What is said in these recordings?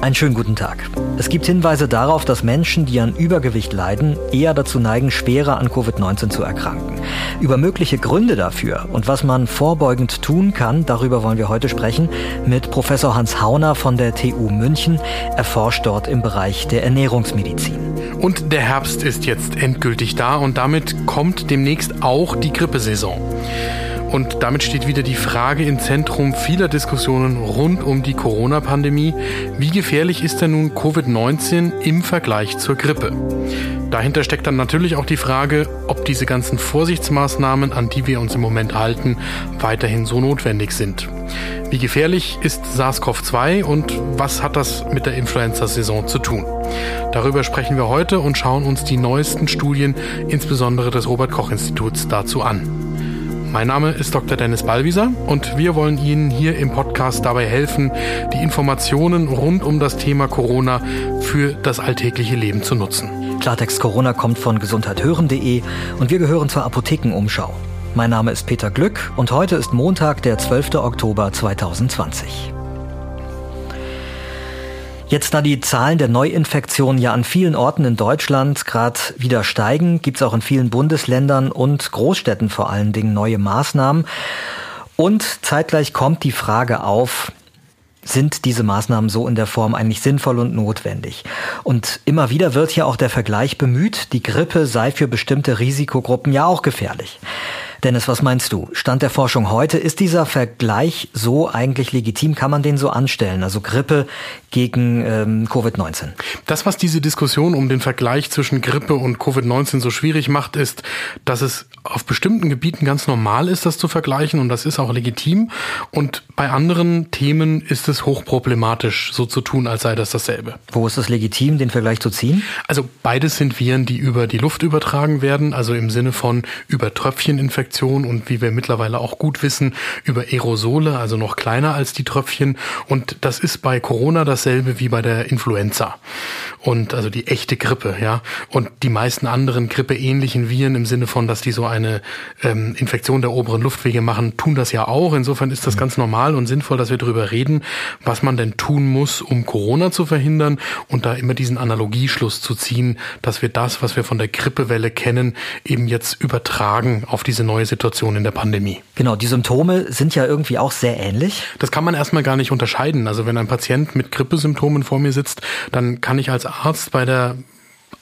Einen schönen guten Tag. Es gibt Hinweise darauf, dass Menschen, die an Übergewicht leiden, eher dazu neigen, schwerer an Covid-19 zu erkranken. Über mögliche Gründe dafür und was man vorbeugend tun kann, darüber wollen wir heute sprechen mit Professor Hans Hauner von der TU München. Er forscht dort im Bereich der Ernährungsmedizin. Und der Herbst ist jetzt endgültig da und damit kommt demnächst auch die Grippesaison. Und damit steht wieder die Frage im Zentrum vieler Diskussionen rund um die Corona-Pandemie. Wie gefährlich ist denn nun Covid-19 im Vergleich zur Grippe? Dahinter steckt dann natürlich auch die Frage, ob diese ganzen Vorsichtsmaßnahmen, an die wir uns im Moment halten, weiterhin so notwendig sind. Wie gefährlich ist SARS-CoV-2 und was hat das mit der Influenza-Saison zu tun? Darüber sprechen wir heute und schauen uns die neuesten Studien, insbesondere des Robert Koch Instituts, dazu an. Mein Name ist Dr. Dennis Ballwieser und wir wollen Ihnen hier im Podcast dabei helfen, die Informationen rund um das Thema Corona für das alltägliche Leben zu nutzen. Klartext Corona kommt von gesundheithören.de und wir gehören zur Apothekenumschau. Mein Name ist Peter Glück und heute ist Montag, der 12. Oktober 2020. Jetzt, da die Zahlen der Neuinfektionen ja an vielen Orten in Deutschland gerade wieder steigen, gibt es auch in vielen Bundesländern und Großstädten vor allen Dingen neue Maßnahmen. Und zeitgleich kommt die Frage auf, sind diese Maßnahmen so in der Form eigentlich sinnvoll und notwendig? Und immer wieder wird ja auch der Vergleich bemüht, die Grippe sei für bestimmte Risikogruppen ja auch gefährlich. Dennis, was meinst du? Stand der Forschung heute, ist dieser Vergleich so eigentlich legitim? Kann man den so anstellen? Also Grippe gegen ähm, Covid-19? Das, was diese Diskussion um den Vergleich zwischen Grippe und Covid-19 so schwierig macht, ist, dass es auf bestimmten Gebieten ganz normal ist, das zu vergleichen und das ist auch legitim. Und bei anderen Themen ist es hochproblematisch, so zu tun, als sei das dasselbe. Wo ist es legitim, den Vergleich zu ziehen? Also beides sind Viren, die über die Luft übertragen werden, also im Sinne von über Tröpfcheninfektionen Infektion und wie wir mittlerweile auch gut wissen, über Aerosole, also noch kleiner als die Tröpfchen. Und das ist bei Corona dasselbe wie bei der Influenza. Und also die echte Grippe, ja. Und die meisten anderen grippeähnlichen Viren im Sinne von, dass die so eine ähm, Infektion der oberen Luftwege machen, tun das ja auch. Insofern ist das mhm. ganz normal und sinnvoll, dass wir darüber reden, was man denn tun muss, um Corona zu verhindern und da immer diesen Analogieschluss zu ziehen, dass wir das, was wir von der Grippewelle kennen, eben jetzt übertragen auf diese neue neue Situation in der Pandemie. Genau, die Symptome sind ja irgendwie auch sehr ähnlich. Das kann man erstmal gar nicht unterscheiden. Also wenn ein Patient mit Grippesymptomen vor mir sitzt, dann kann ich als Arzt bei der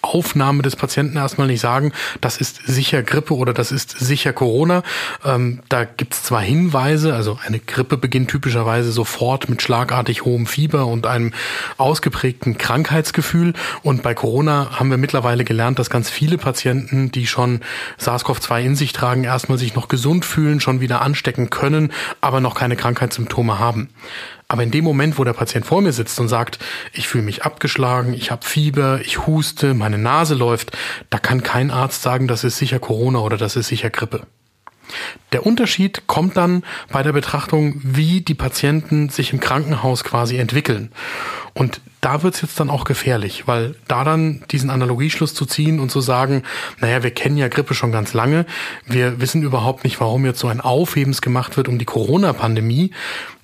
Aufnahme des Patienten erstmal nicht sagen, das ist sicher Grippe oder das ist sicher Corona. Ähm, da gibt es zwar Hinweise, also eine Grippe beginnt typischerweise sofort mit schlagartig hohem Fieber und einem ausgeprägten Krankheitsgefühl. Und bei Corona haben wir mittlerweile gelernt, dass ganz viele Patienten, die schon SARS-CoV-2 in sich tragen, erstmal sich noch gesund fühlen, schon wieder anstecken können, aber noch keine Krankheitssymptome haben. Aber in dem Moment, wo der Patient vor mir sitzt und sagt, ich fühle mich abgeschlagen, ich habe Fieber, ich huste, meine Nase läuft, da kann kein Arzt sagen, das ist sicher Corona oder das ist sicher Grippe. Der Unterschied kommt dann bei der Betrachtung, wie die Patienten sich im Krankenhaus quasi entwickeln. Und da wird's jetzt dann auch gefährlich, weil da dann diesen Analogieschluss zu ziehen und zu sagen, naja, wir kennen ja Grippe schon ganz lange, wir wissen überhaupt nicht, warum jetzt so ein Aufhebens gemacht wird um die Corona-Pandemie,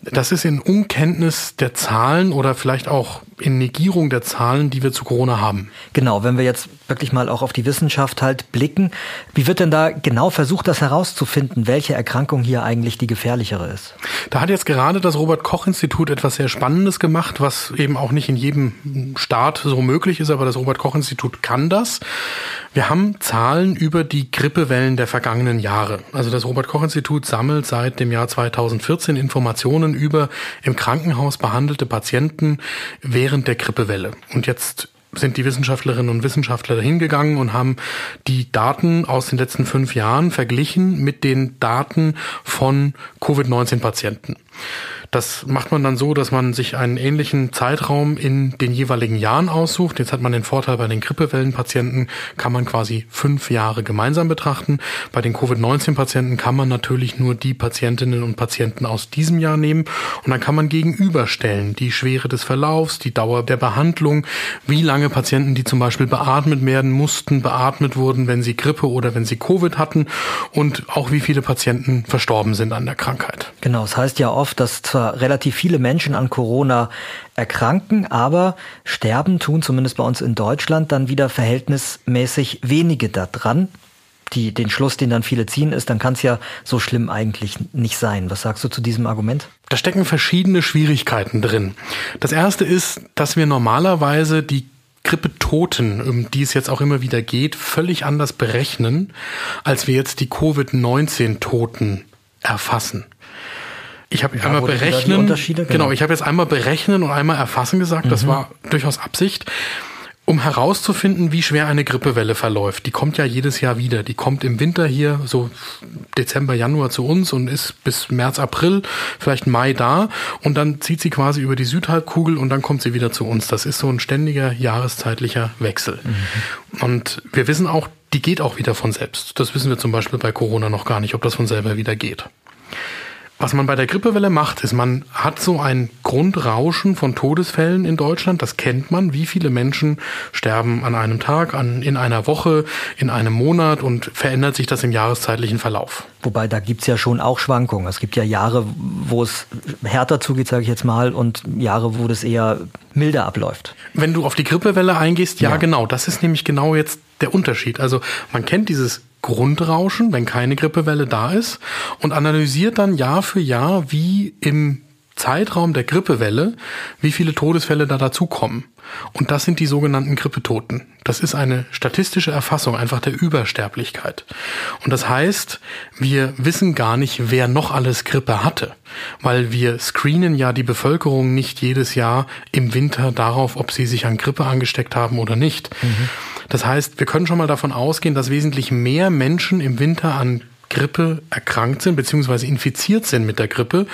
das ist in Unkenntnis der Zahlen oder vielleicht auch in Negierung der Zahlen, die wir zu Corona haben. Genau, wenn wir jetzt wirklich mal auch auf die Wissenschaft halt blicken, wie wird denn da genau versucht, das herauszufinden, welche Erkrankung hier eigentlich die gefährlichere ist? Da hat jetzt gerade das Robert Koch Institut etwas sehr Spannendes gemacht, was eben auch nicht in jedem Staat so möglich ist, aber das Robert Koch Institut kann das. Wir haben Zahlen über die Grippewellen der vergangenen Jahre. Also das Robert Koch Institut sammelt seit dem Jahr 2014 Informationen über im Krankenhaus behandelte Patienten während der Grippewelle. Und jetzt sind die Wissenschaftlerinnen und Wissenschaftler hingegangen und haben die Daten aus den letzten fünf Jahren verglichen mit den Daten von Covid-19-Patienten. Das macht man dann so, dass man sich einen ähnlichen Zeitraum in den jeweiligen Jahren aussucht. Jetzt hat man den Vorteil, bei den Grippewellenpatienten kann man quasi fünf Jahre gemeinsam betrachten. Bei den Covid-19-Patienten kann man natürlich nur die Patientinnen und Patienten aus diesem Jahr nehmen und dann kann man gegenüberstellen die Schwere des Verlaufs, die Dauer der Behandlung, wie lange Patienten, die zum Beispiel beatmet werden mussten, beatmet wurden, wenn sie Grippe oder wenn sie Covid hatten und auch wie viele Patienten verstorben sind an der Krankheit. Genau, es heißt ja oft, dass zwar relativ viele Menschen an Corona erkranken, aber sterben tun, zumindest bei uns in Deutschland, dann wieder verhältnismäßig wenige daran. Die, den Schluss, den dann viele ziehen, ist, dann kann es ja so schlimm eigentlich nicht sein. Was sagst du zu diesem Argument? Da stecken verschiedene Schwierigkeiten drin. Das erste ist, dass wir normalerweise die Grippetoten, um die es jetzt auch immer wieder geht, völlig anders berechnen, als wir jetzt die Covid-19-Toten erfassen. Ich habe einmal berechnen, genau. genau, ich habe jetzt einmal berechnen und einmal erfassen gesagt. Mhm. Das war durchaus Absicht um herauszufinden, wie schwer eine Grippewelle verläuft. Die kommt ja jedes Jahr wieder. Die kommt im Winter hier so Dezember, Januar zu uns und ist bis März, April, vielleicht Mai da und dann zieht sie quasi über die Südhalbkugel und dann kommt sie wieder zu uns. Das ist so ein ständiger jahreszeitlicher Wechsel. Mhm. Und wir wissen auch, die geht auch wieder von selbst. Das wissen wir zum Beispiel bei Corona noch gar nicht, ob das von selber wieder geht. Was man bei der Grippewelle macht, ist, man hat so ein Grundrauschen von Todesfällen in Deutschland. Das kennt man. Wie viele Menschen sterben an einem Tag, an, in einer Woche, in einem Monat und verändert sich das im jahreszeitlichen Verlauf? Wobei da gibt's ja schon auch Schwankungen. Es gibt ja Jahre, wo es härter zugeht, sage ich jetzt mal, und Jahre, wo das eher milder abläuft. Wenn du auf die Grippewelle eingehst, ja, ja. genau. Das ist nämlich genau jetzt der Unterschied. Also man kennt dieses Grundrauschen, wenn keine Grippewelle da ist, und analysiert dann Jahr für Jahr, wie im Zeitraum der Grippewelle, wie viele Todesfälle da dazukommen. Und das sind die sogenannten Grippetoten. Das ist eine statistische Erfassung einfach der Übersterblichkeit. Und das heißt, wir wissen gar nicht, wer noch alles Grippe hatte, weil wir screenen ja die Bevölkerung nicht jedes Jahr im Winter darauf, ob sie sich an Grippe angesteckt haben oder nicht. Mhm. Das heißt, wir können schon mal davon ausgehen, dass wesentlich mehr Menschen im Winter an Grippe erkrankt sind beziehungsweise infiziert sind mit der Grippe,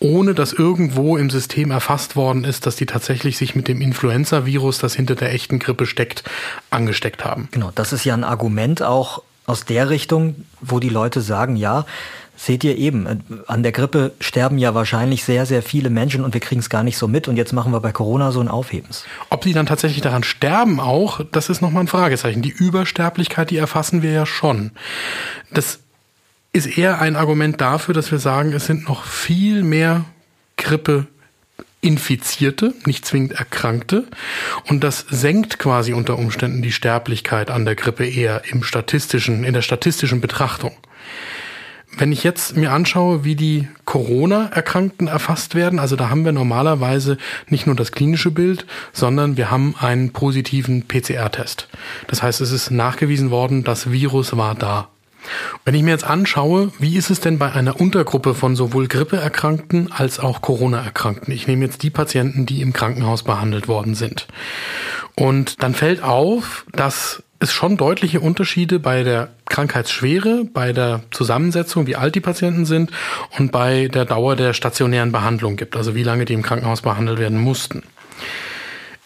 ohne dass irgendwo im System erfasst worden ist, dass die tatsächlich sich mit dem Influenza-Virus, das hinter der echten Grippe steckt, angesteckt haben. Genau, das ist ja ein Argument auch aus der Richtung, wo die Leute sagen, ja, Seht ihr eben, äh, an der Grippe sterben ja wahrscheinlich sehr, sehr viele Menschen und wir kriegen es gar nicht so mit und jetzt machen wir bei Corona so ein Aufhebens. Ob sie dann tatsächlich daran sterben auch, das ist nochmal ein Fragezeichen. Die Übersterblichkeit, die erfassen wir ja schon. Das ist eher ein Argument dafür, dass wir sagen, es sind noch viel mehr Grippe Infizierte, nicht zwingend Erkrankte. Und das senkt quasi unter Umständen die Sterblichkeit an der Grippe eher im statistischen, in der statistischen Betrachtung. Wenn ich jetzt mir anschaue, wie die Corona-Erkrankten erfasst werden, also da haben wir normalerweise nicht nur das klinische Bild, sondern wir haben einen positiven PCR-Test. Das heißt, es ist nachgewiesen worden, das Virus war da. Wenn ich mir jetzt anschaue, wie ist es denn bei einer Untergruppe von sowohl Grippeerkrankten als auch Corona-Erkrankten? Ich nehme jetzt die Patienten, die im Krankenhaus behandelt worden sind. Und dann fällt auf, dass es schon deutliche Unterschiede bei der Krankheitsschwere, bei der Zusammensetzung, wie alt die Patienten sind und bei der Dauer der stationären Behandlung gibt, also wie lange die im Krankenhaus behandelt werden mussten.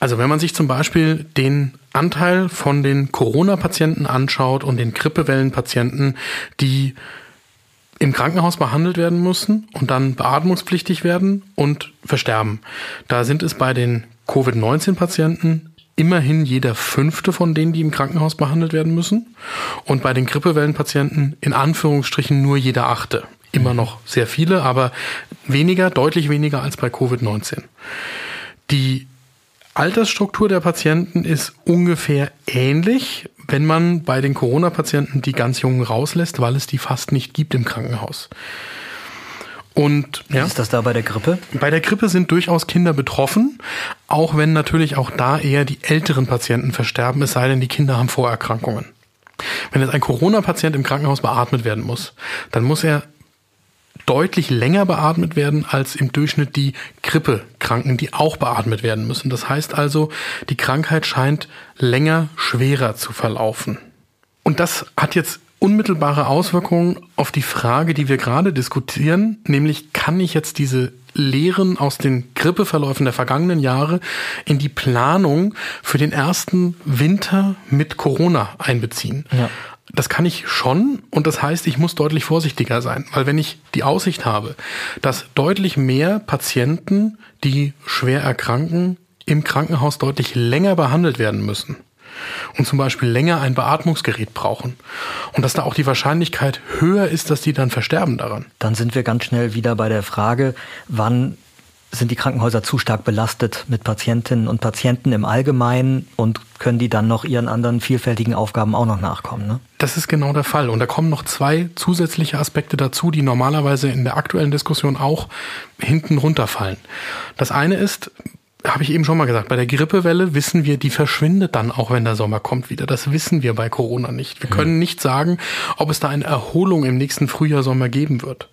Also wenn man sich zum Beispiel den Anteil von den Corona-Patienten anschaut und den Grippewellenpatienten, die im Krankenhaus behandelt werden mussten und dann beatmungspflichtig werden und versterben. Da sind es bei den Covid-19-Patienten immerhin jeder fünfte von denen, die im Krankenhaus behandelt werden müssen. Und bei den Grippewellenpatienten in Anführungsstrichen nur jeder achte. Immer noch sehr viele, aber weniger, deutlich weniger als bei Covid-19. Die Altersstruktur der Patienten ist ungefähr ähnlich, wenn man bei den Corona-Patienten die ganz Jungen rauslässt, weil es die fast nicht gibt im Krankenhaus. Und ja, ist das da bei der Grippe? Bei der Grippe sind durchaus Kinder betroffen, auch wenn natürlich auch da eher die älteren Patienten versterben, es sei denn, die Kinder haben Vorerkrankungen. Wenn jetzt ein Corona-Patient im Krankenhaus beatmet werden muss, dann muss er deutlich länger beatmet werden als im Durchschnitt die Grippekranken, die auch beatmet werden müssen. Das heißt also, die Krankheit scheint länger, schwerer zu verlaufen. Und das hat jetzt unmittelbare Auswirkungen auf die Frage, die wir gerade diskutieren, nämlich kann ich jetzt diese Lehren aus den Grippeverläufen der vergangenen Jahre in die Planung für den ersten Winter mit Corona einbeziehen. Ja. Das kann ich schon und das heißt, ich muss deutlich vorsichtiger sein, weil wenn ich die Aussicht habe, dass deutlich mehr Patienten, die schwer erkranken, im Krankenhaus deutlich länger behandelt werden müssen, und zum Beispiel länger ein Beatmungsgerät brauchen. Und dass da auch die Wahrscheinlichkeit höher ist, dass die dann versterben daran. Dann sind wir ganz schnell wieder bei der Frage, wann sind die Krankenhäuser zu stark belastet mit Patientinnen und Patienten im Allgemeinen und können die dann noch ihren anderen vielfältigen Aufgaben auch noch nachkommen? Ne? Das ist genau der Fall. Und da kommen noch zwei zusätzliche Aspekte dazu, die normalerweise in der aktuellen Diskussion auch hinten runterfallen. Das eine ist, habe ich eben schon mal gesagt, bei der Grippewelle wissen wir, die verschwindet dann auch, wenn der Sommer kommt wieder. Das wissen wir bei Corona nicht. Wir können nicht sagen, ob es da eine Erholung im nächsten Frühjahr, Sommer geben wird.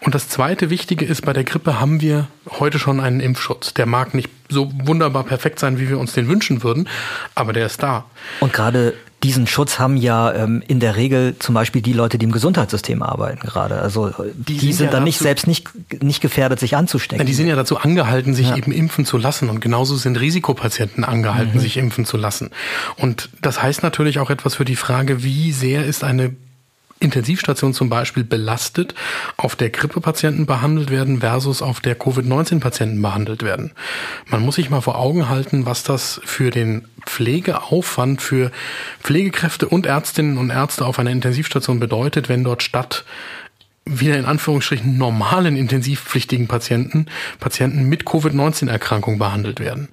Und das zweite Wichtige ist, bei der Grippe haben wir heute schon einen Impfschutz. Der mag nicht so wunderbar perfekt sein, wie wir uns den wünschen würden, aber der ist da. Und gerade diesen Schutz haben ja ähm, in der Regel zum Beispiel die Leute, die im Gesundheitssystem arbeiten gerade. Also äh, die, die sind, sind ja dann nicht selbst nicht, nicht gefährdet, sich anzustecken. Ja, die sind ja dazu angehalten, sich ja. eben impfen zu lassen. Und genauso sind Risikopatienten angehalten, mhm. sich impfen zu lassen. Und das heißt natürlich auch etwas für die Frage, wie sehr ist eine Intensivstation zum Beispiel belastet, auf der Grippepatienten behandelt werden versus auf der Covid-19-Patienten behandelt werden. Man muss sich mal vor Augen halten, was das für den Pflegeaufwand für Pflegekräfte und Ärztinnen und Ärzte auf einer Intensivstation bedeutet, wenn dort statt wieder in Anführungsstrichen normalen intensivpflichtigen Patienten, Patienten mit Covid-19-Erkrankung behandelt werden.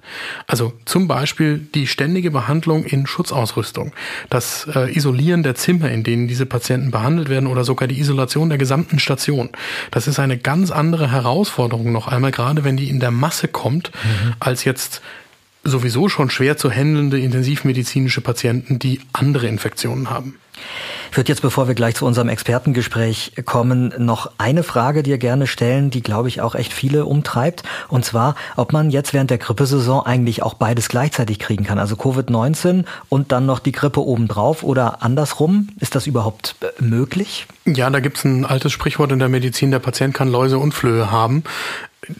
Also zum Beispiel die ständige Behandlung in Schutzausrüstung, das äh, Isolieren der Zimmer, in denen diese Patienten behandelt werden oder sogar die Isolation der gesamten Station. Das ist eine ganz andere Herausforderung noch einmal, gerade wenn die in der Masse kommt, mhm. als jetzt sowieso schon schwer zu handelnde intensivmedizinische Patienten, die andere Infektionen haben. Ich würde jetzt, bevor wir gleich zu unserem Expertengespräch kommen, noch eine Frage dir gerne stellen, die, glaube ich, auch echt viele umtreibt. Und zwar, ob man jetzt während der Grippesaison eigentlich auch beides gleichzeitig kriegen kann. Also Covid-19 und dann noch die Grippe obendrauf oder andersrum. Ist das überhaupt äh, möglich? Ja, da gibt es ein altes Sprichwort in der Medizin, der Patient kann Läuse und Flöhe haben.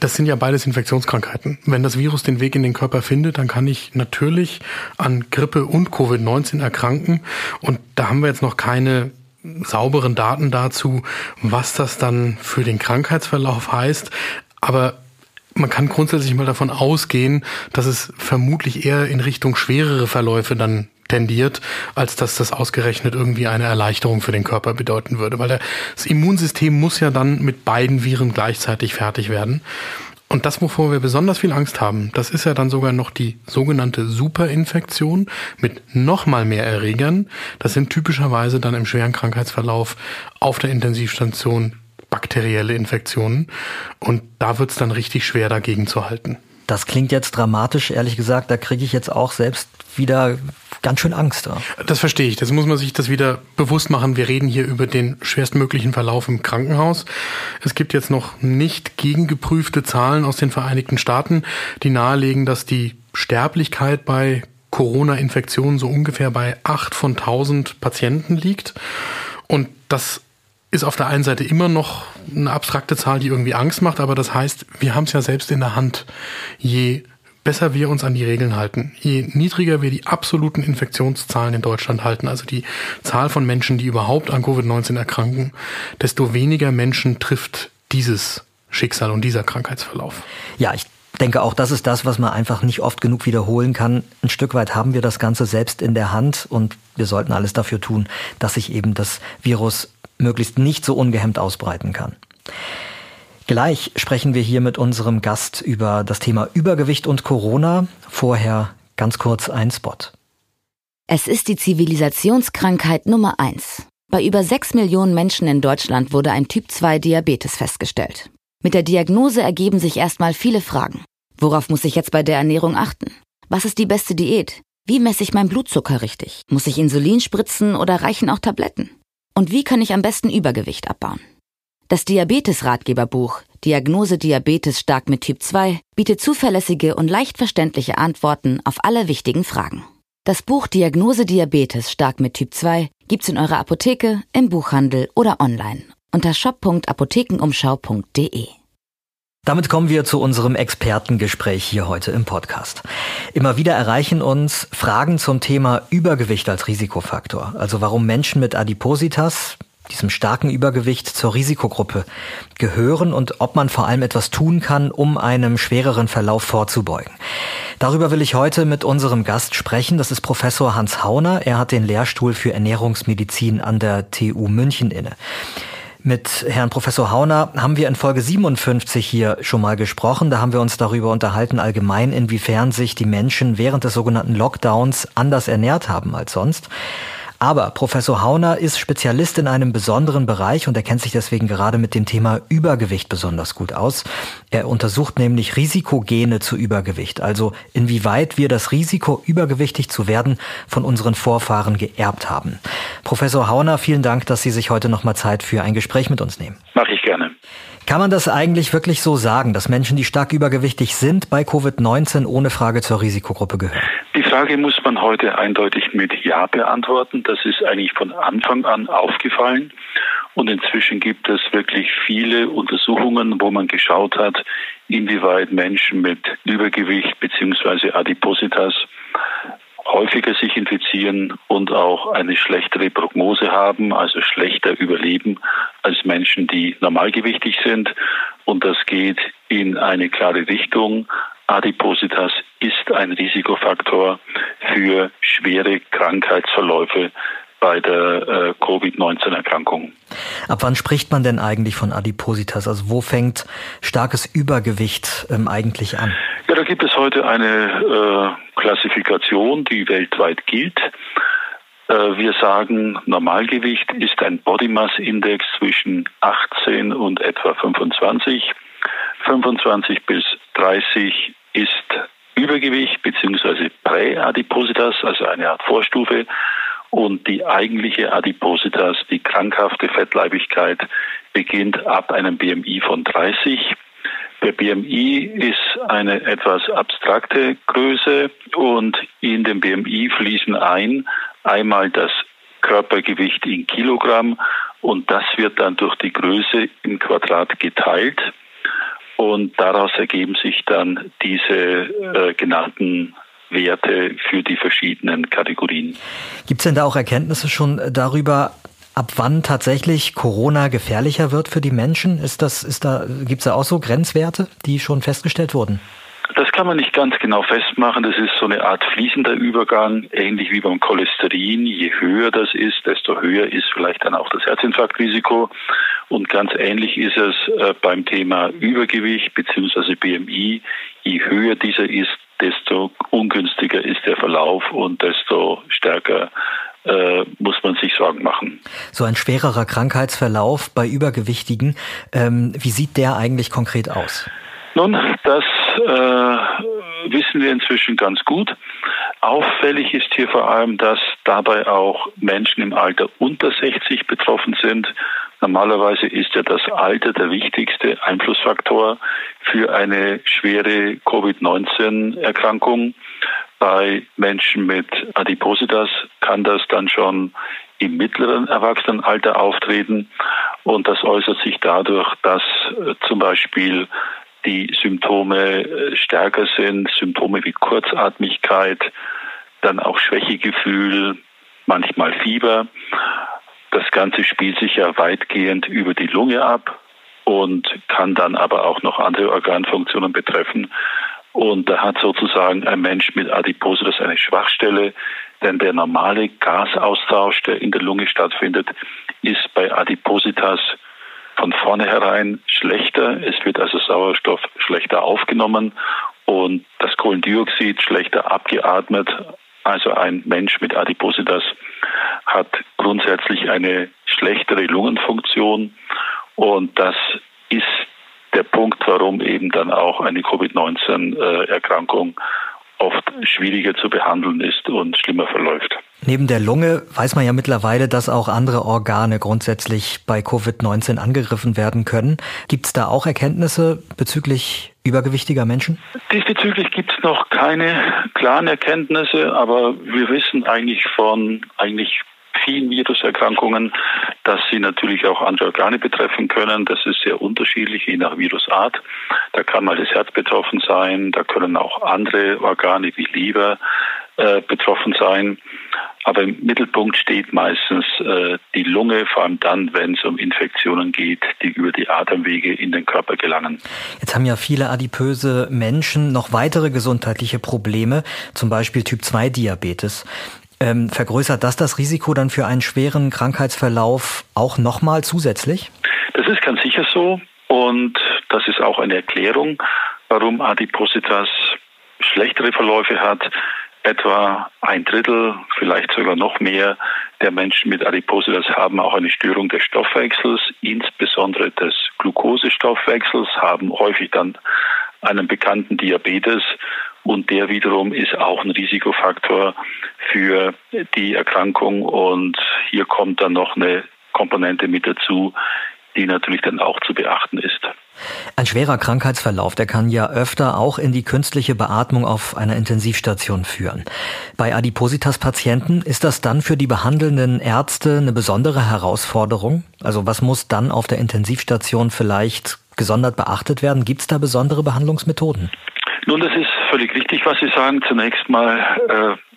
Das sind ja beides Infektionskrankheiten. Wenn das Virus den Weg in den Körper findet, dann kann ich natürlich an Grippe und Covid-19 erkranken. Und da haben wir jetzt noch keine sauberen Daten dazu, was das dann für den Krankheitsverlauf heißt. Aber man kann grundsätzlich mal davon ausgehen, dass es vermutlich eher in Richtung schwerere Verläufe dann tendiert, als dass das ausgerechnet irgendwie eine Erleichterung für den Körper bedeuten würde. Weil das Immunsystem muss ja dann mit beiden Viren gleichzeitig fertig werden. Und das, wovor wir besonders viel Angst haben, das ist ja dann sogar noch die sogenannte Superinfektion mit nochmal mehr Erregern. Das sind typischerweise dann im schweren Krankheitsverlauf auf der Intensivstation bakterielle Infektionen. Und da wird's dann richtig schwer dagegen zu halten. Das klingt jetzt dramatisch, ehrlich gesagt. Da kriege ich jetzt auch selbst wieder ganz schön Angst. Ja. Das verstehe ich. Das muss man sich das wieder bewusst machen. Wir reden hier über den schwerstmöglichen Verlauf im Krankenhaus. Es gibt jetzt noch nicht gegengeprüfte Zahlen aus den Vereinigten Staaten, die nahelegen, dass die Sterblichkeit bei Corona-Infektionen so ungefähr bei acht von tausend Patienten liegt. Und das ist auf der einen Seite immer noch eine abstrakte Zahl, die irgendwie Angst macht, aber das heißt, wir haben es ja selbst in der Hand. Je besser wir uns an die Regeln halten, je niedriger wir die absoluten Infektionszahlen in Deutschland halten, also die Zahl von Menschen, die überhaupt an Covid-19 erkranken, desto weniger Menschen trifft dieses Schicksal und dieser Krankheitsverlauf. Ja, ich denke auch, das ist das, was man einfach nicht oft genug wiederholen kann. Ein Stück weit haben wir das Ganze selbst in der Hand und wir sollten alles dafür tun, dass sich eben das Virus möglichst nicht so ungehemmt ausbreiten kann. Gleich sprechen wir hier mit unserem Gast über das Thema Übergewicht und Corona. Vorher ganz kurz ein Spot. Es ist die Zivilisationskrankheit Nummer eins. Bei über sechs Millionen Menschen in Deutschland wurde ein Typ-2-Diabetes festgestellt. Mit der Diagnose ergeben sich erstmal viele Fragen. Worauf muss ich jetzt bei der Ernährung achten? Was ist die beste Diät? Wie messe ich meinen Blutzucker richtig? Muss ich Insulin spritzen oder reichen auch Tabletten? Und wie kann ich am besten Übergewicht abbauen? Das Diabetes-Ratgeberbuch Diagnose Diabetes stark mit Typ 2 bietet zuverlässige und leicht verständliche Antworten auf alle wichtigen Fragen. Das Buch Diagnose Diabetes stark mit Typ 2 gibt's in eurer Apotheke, im Buchhandel oder online unter shop.apothekenumschau.de. Damit kommen wir zu unserem Expertengespräch hier heute im Podcast. Immer wieder erreichen uns Fragen zum Thema Übergewicht als Risikofaktor. Also warum Menschen mit Adipositas, diesem starken Übergewicht zur Risikogruppe gehören und ob man vor allem etwas tun kann, um einem schwereren Verlauf vorzubeugen. Darüber will ich heute mit unserem Gast sprechen. Das ist Professor Hans Hauner. Er hat den Lehrstuhl für Ernährungsmedizin an der TU München inne. Mit Herrn Professor Hauner haben wir in Folge 57 hier schon mal gesprochen. Da haben wir uns darüber unterhalten, allgemein, inwiefern sich die Menschen während des sogenannten Lockdowns anders ernährt haben als sonst. Aber Professor Hauner ist Spezialist in einem besonderen Bereich und er kennt sich deswegen gerade mit dem Thema Übergewicht besonders gut aus. Er untersucht nämlich Risikogene zu Übergewicht, also inwieweit wir das Risiko, übergewichtig zu werden, von unseren Vorfahren geerbt haben. Professor Hauner, vielen Dank, dass Sie sich heute nochmal Zeit für ein Gespräch mit uns nehmen. Mach ich gerne. Kann man das eigentlich wirklich so sagen, dass Menschen, die stark übergewichtig sind, bei Covid-19 ohne Frage zur Risikogruppe gehören? Die Frage muss man heute eindeutig mit Ja beantworten. Das ist eigentlich von Anfang an aufgefallen. Und inzwischen gibt es wirklich viele Untersuchungen, wo man geschaut hat, inwieweit Menschen mit Übergewicht bzw. Adipositas häufiger sich infizieren und auch eine schlechtere Prognose haben, also schlechter überleben als Menschen, die normalgewichtig sind. Und das geht in eine klare Richtung. Adipositas ist ein Risikofaktor für schwere Krankheitsverläufe bei der äh, Covid-19-Erkrankung. Ab wann spricht man denn eigentlich von Adipositas? Also wo fängt starkes Übergewicht ähm, eigentlich an? Ja, da gibt es heute eine äh, Klassifikation, die weltweit gilt. Äh, wir sagen, Normalgewicht ist ein Body Mass Index zwischen 18 und etwa 25. 25 bis 30 ist Übergewicht bzw. Präadipositas, also eine Art Vorstufe. Und die eigentliche Adipositas, die krankhafte Fettleibigkeit, beginnt ab einem BMI von 30. Der BMI ist eine etwas abstrakte Größe und in dem BMI fließen ein einmal das Körpergewicht in Kilogramm und das wird dann durch die Größe im Quadrat geteilt und daraus ergeben sich dann diese äh, genannten Werte für die verschiedenen Kategorien. Gibt es denn da auch Erkenntnisse schon darüber, ab wann tatsächlich Corona gefährlicher wird für die Menschen? Ist das, ist da, gibt es da auch so Grenzwerte, die schon festgestellt wurden? Das kann man nicht ganz genau festmachen. Das ist so eine Art fließender Übergang, ähnlich wie beim Cholesterin. Je höher das ist, desto höher ist vielleicht dann auch das Herzinfarktrisiko. Und ganz ähnlich ist es äh, beim Thema Übergewicht bzw. BMI. Je höher dieser ist, desto ungünstiger ist der Verlauf und desto stärker äh, muss man sich Sorgen machen. So ein schwererer Krankheitsverlauf bei Übergewichtigen, ähm, wie sieht der eigentlich konkret aus? Nun, das äh, wissen wir inzwischen ganz gut. Auffällig ist hier vor allem, dass dabei auch Menschen im Alter unter 60 betroffen sind. Normalerweise ist ja das Alter der wichtigste Einflussfaktor für eine schwere Covid-19-Erkrankung. Bei Menschen mit Adipositas kann das dann schon im mittleren Erwachsenenalter auftreten und das äußert sich dadurch, dass äh, zum Beispiel die Symptome äh, stärker sind, Symptome wie Kurzatmigkeit, dann auch Schwächegefühl, manchmal Fieber. Das Ganze spielt sich ja weitgehend über die Lunge ab und kann dann aber auch noch andere Organfunktionen betreffen. Und da hat sozusagen ein Mensch mit Adipositas eine Schwachstelle, denn der normale Gasaustausch, der in der Lunge stattfindet, ist bei Adipositas von vornherein schlechter. Es wird also Sauerstoff schlechter aufgenommen und das Kohlendioxid schlechter abgeatmet. Also ein Mensch mit Adipositas hat grundsätzlich eine schlechtere Lungenfunktion und das ist der Punkt, warum eben dann auch eine Covid-19-Erkrankung oft schwieriger zu behandeln ist und schlimmer verläuft. Neben der Lunge weiß man ja mittlerweile, dass auch andere Organe grundsätzlich bei Covid-19 angegriffen werden können. Gibt es da auch Erkenntnisse bezüglich übergewichtiger Menschen? Diesbezüglich gibt es noch keine klaren Erkenntnisse, aber wir wissen eigentlich von eigentlich vielen Viruserkrankungen, dass sie natürlich auch andere Organe betreffen können. Das ist sehr unterschiedlich, je nach Virusart. Da kann mal das Herz betroffen sein, da können auch andere Organe wie Leber äh, betroffen sein. Aber im Mittelpunkt steht meistens äh, die Lunge, vor allem dann, wenn es um Infektionen geht, die über die Atemwege in den Körper gelangen. Jetzt haben ja viele adipöse Menschen noch weitere gesundheitliche Probleme, zum Beispiel Typ-2-Diabetes. Ähm, vergrößert das das Risiko dann für einen schweren Krankheitsverlauf auch nochmal zusätzlich? Das ist ganz sicher so und das ist auch eine Erklärung, warum Adipositas schlechtere Verläufe hat. Etwa ein Drittel, vielleicht sogar noch mehr der Menschen mit Adipositas haben auch eine Störung des Stoffwechsels, insbesondere des Glukosestoffwechsels, haben häufig dann einen bekannten Diabetes und der wiederum ist auch ein Risikofaktor für die Erkrankung. Und hier kommt dann noch eine Komponente mit dazu, die natürlich dann auch zu beachten ist. Ein schwerer Krankheitsverlauf, der kann ja öfter auch in die künstliche Beatmung auf einer Intensivstation führen. Bei Adipositas-Patienten ist das dann für die behandelnden Ärzte eine besondere Herausforderung? Also was muss dann auf der Intensivstation vielleicht gesondert beachtet werden? Gibt es da besondere Behandlungsmethoden? Nun, das ist völlig richtig, was Sie sagen. Zunächst mal äh,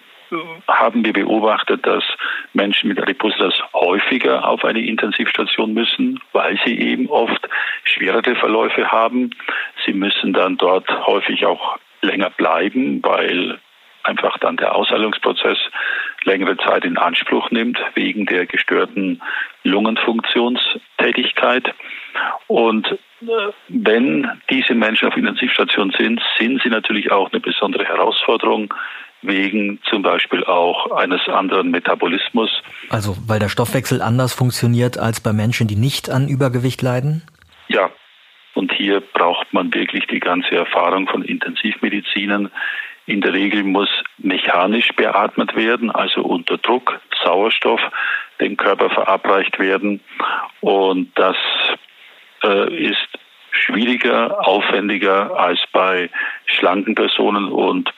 haben wir beobachtet, dass Menschen mit Adipositas häufiger auf eine Intensivstation müssen, weil sie eben oft schwerere Verläufe haben. Sie müssen dann dort häufig auch länger bleiben, weil einfach dann der Ausheilungsprozess längere Zeit in Anspruch nimmt wegen der gestörten Lungenfunktionstätigkeit. Und wenn diese Menschen auf Intensivstation sind, sind sie natürlich auch eine besondere Herausforderung wegen zum Beispiel auch eines anderen Metabolismus. Also weil der Stoffwechsel anders funktioniert als bei Menschen, die nicht an Übergewicht leiden? Ja, und hier braucht man wirklich die ganze Erfahrung von Intensivmedizinern. In der Regel muss mechanisch beatmet werden, also unter Druck Sauerstoff dem Körper verabreicht werden. Und das äh, ist schwieriger, aufwendiger als bei schlanken Personen und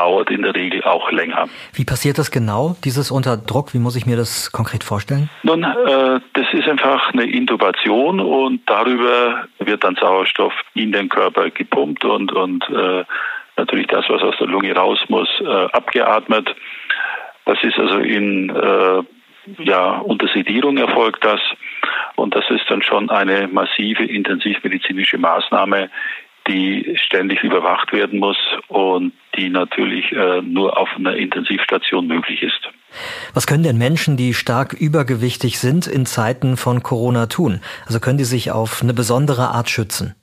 dauert in der Regel auch länger. Wie passiert das genau, dieses Unterdruck? Wie muss ich mir das konkret vorstellen? Nun, äh, das ist einfach eine Intubation und darüber wird dann Sauerstoff in den Körper gepumpt und, und äh, natürlich das, was aus der Lunge raus muss, äh, abgeatmet. Das ist also in äh, ja, unter Sedierung erfolgt das. Und das ist dann schon eine massive intensivmedizinische Maßnahme, die ständig überwacht werden muss und die natürlich äh, nur auf einer Intensivstation möglich ist. Was können denn Menschen, die stark übergewichtig sind, in Zeiten von Corona tun? Also können die sich auf eine besondere Art schützen?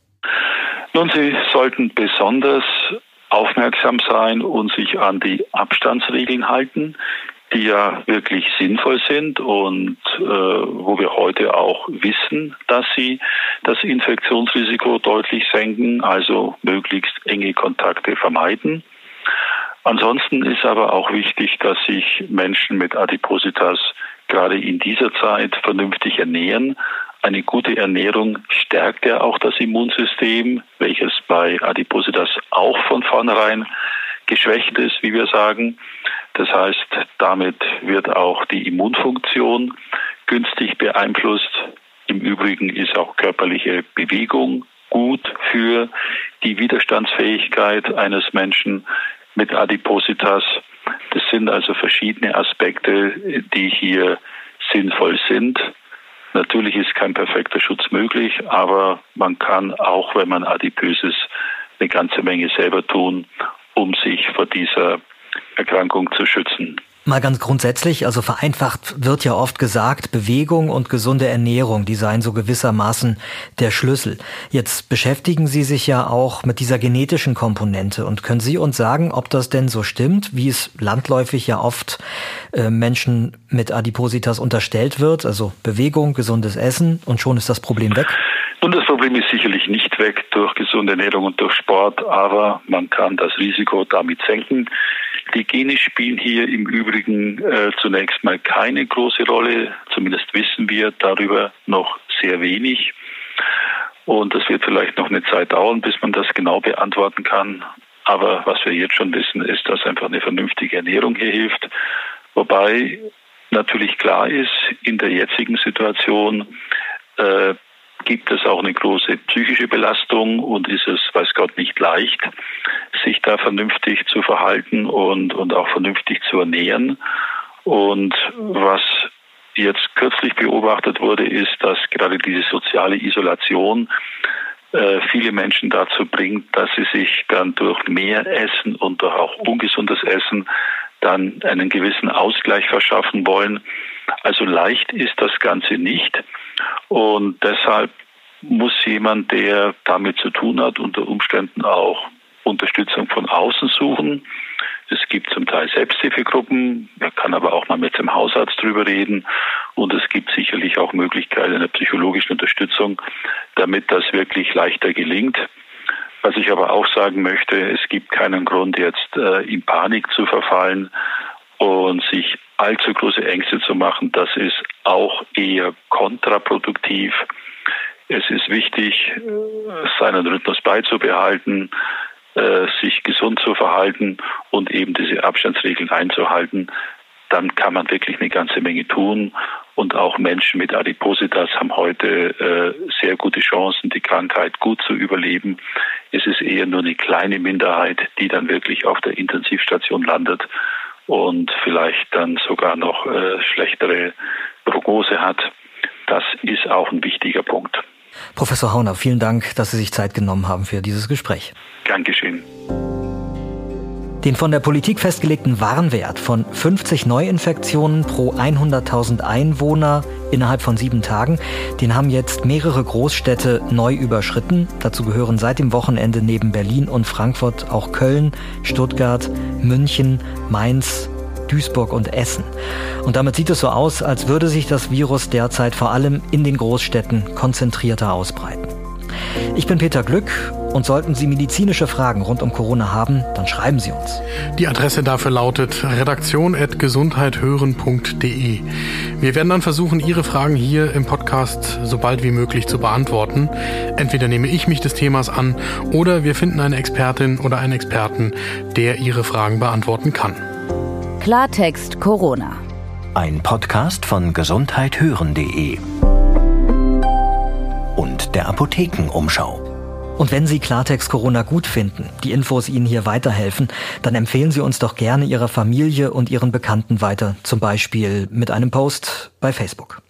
Nun, sie sollten besonders aufmerksam sein und sich an die Abstandsregeln halten die ja wirklich sinnvoll sind und äh, wo wir heute auch wissen, dass sie das Infektionsrisiko deutlich senken, also möglichst enge Kontakte vermeiden. Ansonsten ist aber auch wichtig, dass sich Menschen mit Adipositas gerade in dieser Zeit vernünftig ernähren. Eine gute Ernährung stärkt ja auch das Immunsystem, welches bei Adipositas auch von vornherein geschwächt ist, wie wir sagen. Das heißt, damit wird auch die Immunfunktion günstig beeinflusst. Im Übrigen ist auch körperliche Bewegung gut für die Widerstandsfähigkeit eines Menschen mit Adipositas. Das sind also verschiedene Aspekte, die hier sinnvoll sind. Natürlich ist kein perfekter Schutz möglich, aber man kann auch, wenn man adipös ist, eine ganze Menge selber tun, um sich vor dieser Erkrankung zu schützen. Mal ganz grundsätzlich, also vereinfacht wird ja oft gesagt, Bewegung und gesunde Ernährung, die seien so gewissermaßen der Schlüssel. Jetzt beschäftigen Sie sich ja auch mit dieser genetischen Komponente und können Sie uns sagen, ob das denn so stimmt, wie es landläufig ja oft äh, Menschen mit Adipositas unterstellt wird, also Bewegung, gesundes Essen und schon ist das Problem weg? Nun, das Problem ist sicherlich nicht weg durch gesunde Ernährung und durch Sport, aber man kann das Risiko damit senken. Die Gene spielen hier im Übrigen äh, zunächst mal keine große Rolle. Zumindest wissen wir darüber noch sehr wenig. Und das wird vielleicht noch eine Zeit dauern, bis man das genau beantworten kann. Aber was wir jetzt schon wissen, ist, dass einfach eine vernünftige Ernährung hier hilft. Wobei natürlich klar ist, in der jetzigen Situation äh, gibt es auch eine große psychische Belastung und ist es, weiß Gott, nicht leicht, sich da vernünftig zu verhalten und, und auch vernünftig zu ernähren. Und was jetzt kürzlich beobachtet wurde, ist, dass gerade diese soziale Isolation äh, viele Menschen dazu bringt, dass sie sich dann durch mehr Essen und durch auch ungesundes Essen dann einen gewissen Ausgleich verschaffen wollen. Also leicht ist das Ganze nicht. Und deshalb muss jemand, der damit zu tun hat, unter Umständen auch Unterstützung von außen suchen. Es gibt zum Teil Selbsthilfegruppen, man kann aber auch mal mit dem Hausarzt drüber reden und es gibt sicherlich auch Möglichkeiten einer psychologischen Unterstützung, damit das wirklich leichter gelingt. Was ich aber auch sagen möchte, es gibt keinen Grund, jetzt äh, in Panik zu verfallen und sich allzu große Ängste zu machen. Das ist auch eher kontraproduktiv. Es ist wichtig, seinen Rhythmus beizubehalten, äh, sich gesund zu verhalten und eben diese Abstandsregeln einzuhalten. Dann kann man wirklich eine ganze Menge tun. Und auch Menschen mit Adipositas haben heute äh, sehr gute Chancen, die Krankheit gut zu überleben. Es ist eher nur eine kleine Minderheit, die dann wirklich auf der Intensivstation landet und vielleicht dann sogar noch äh, schlechtere Prognose hat. Das ist auch ein wichtiger Punkt. Professor Hauner, vielen Dank, dass Sie sich Zeit genommen haben für dieses Gespräch. Gern geschehen. Den von der Politik festgelegten Warnwert von 50 Neuinfektionen pro 100.000 Einwohner innerhalb von sieben Tagen, den haben jetzt mehrere Großstädte neu überschritten. Dazu gehören seit dem Wochenende neben Berlin und Frankfurt auch Köln, Stuttgart, München, Mainz, Duisburg und Essen. Und damit sieht es so aus, als würde sich das Virus derzeit vor allem in den Großstädten konzentrierter ausbreiten. Ich bin Peter Glück und sollten Sie medizinische Fragen rund um Corona haben, dann schreiben Sie uns. Die Adresse dafür lautet redaktion.gesundheithören.de. Wir werden dann versuchen, Ihre Fragen hier im Podcast so bald wie möglich zu beantworten. Entweder nehme ich mich des Themas an oder wir finden eine Expertin oder einen Experten, der Ihre Fragen beantworten kann. Klartext Corona. Ein Podcast von gesundheithören.de und der Apothekenumschau. Und wenn Sie Klartext Corona gut finden, die Infos Ihnen hier weiterhelfen, dann empfehlen Sie uns doch gerne Ihrer Familie und Ihren Bekannten weiter, zum Beispiel mit einem Post bei Facebook.